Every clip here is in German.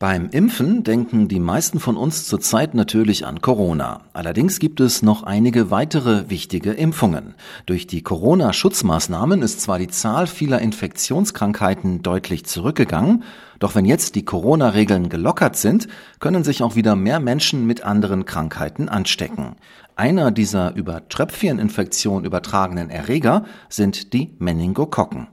Beim Impfen denken die meisten von uns zurzeit natürlich an Corona. Allerdings gibt es noch einige weitere wichtige Impfungen. Durch die Corona-Schutzmaßnahmen ist zwar die Zahl vieler Infektionskrankheiten deutlich zurückgegangen, doch wenn jetzt die Corona-Regeln gelockert sind, können sich auch wieder mehr Menschen mit anderen Krankheiten anstecken. Einer dieser über Tröpfcheninfektion übertragenen Erreger sind die Meningokokken.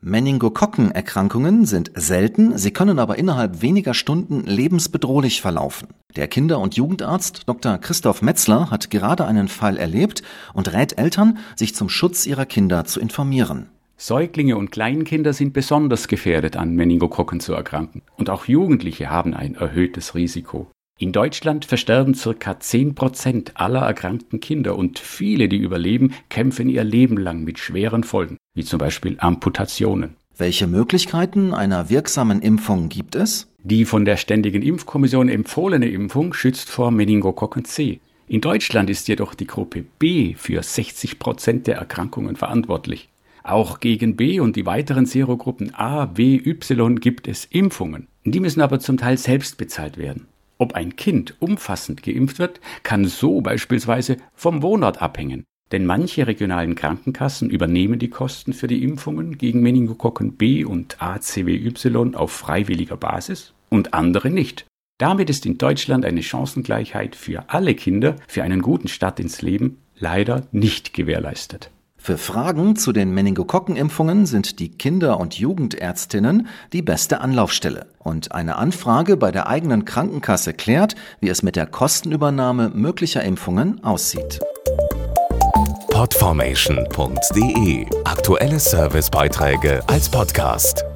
Meningokokkenerkrankungen sind selten, sie können aber innerhalb weniger Stunden lebensbedrohlich verlaufen. Der Kinder- und Jugendarzt Dr. Christoph Metzler hat gerade einen Fall erlebt und rät Eltern, sich zum Schutz ihrer Kinder zu informieren. Säuglinge und Kleinkinder sind besonders gefährdet, an Meningokokken zu erkranken. Und auch Jugendliche haben ein erhöhtes Risiko. In Deutschland versterben circa 10 Prozent aller erkrankten Kinder und viele, die überleben, kämpfen ihr Leben lang mit schweren Folgen, wie zum Beispiel Amputationen. Welche Möglichkeiten einer wirksamen Impfung gibt es? Die von der Ständigen Impfkommission empfohlene Impfung schützt vor Meningokokken C. In Deutschland ist jedoch die Gruppe B für 60 Prozent der Erkrankungen verantwortlich. Auch gegen B und die weiteren Serogruppen A, W, Y gibt es Impfungen. Die müssen aber zum Teil selbst bezahlt werden. Ob ein Kind umfassend geimpft wird, kann so beispielsweise vom Wohnort abhängen. Denn manche regionalen Krankenkassen übernehmen die Kosten für die Impfungen gegen Meningokokken B und ACWY auf freiwilliger Basis und andere nicht. Damit ist in Deutschland eine Chancengleichheit für alle Kinder für einen guten Start ins Leben leider nicht gewährleistet. Für Fragen zu den Meningokokkenimpfungen sind die Kinder- und Jugendärztinnen die beste Anlaufstelle. Und eine Anfrage bei der eigenen Krankenkasse klärt, wie es mit der Kostenübernahme möglicher Impfungen aussieht. Podformation.de Aktuelle Servicebeiträge als Podcast.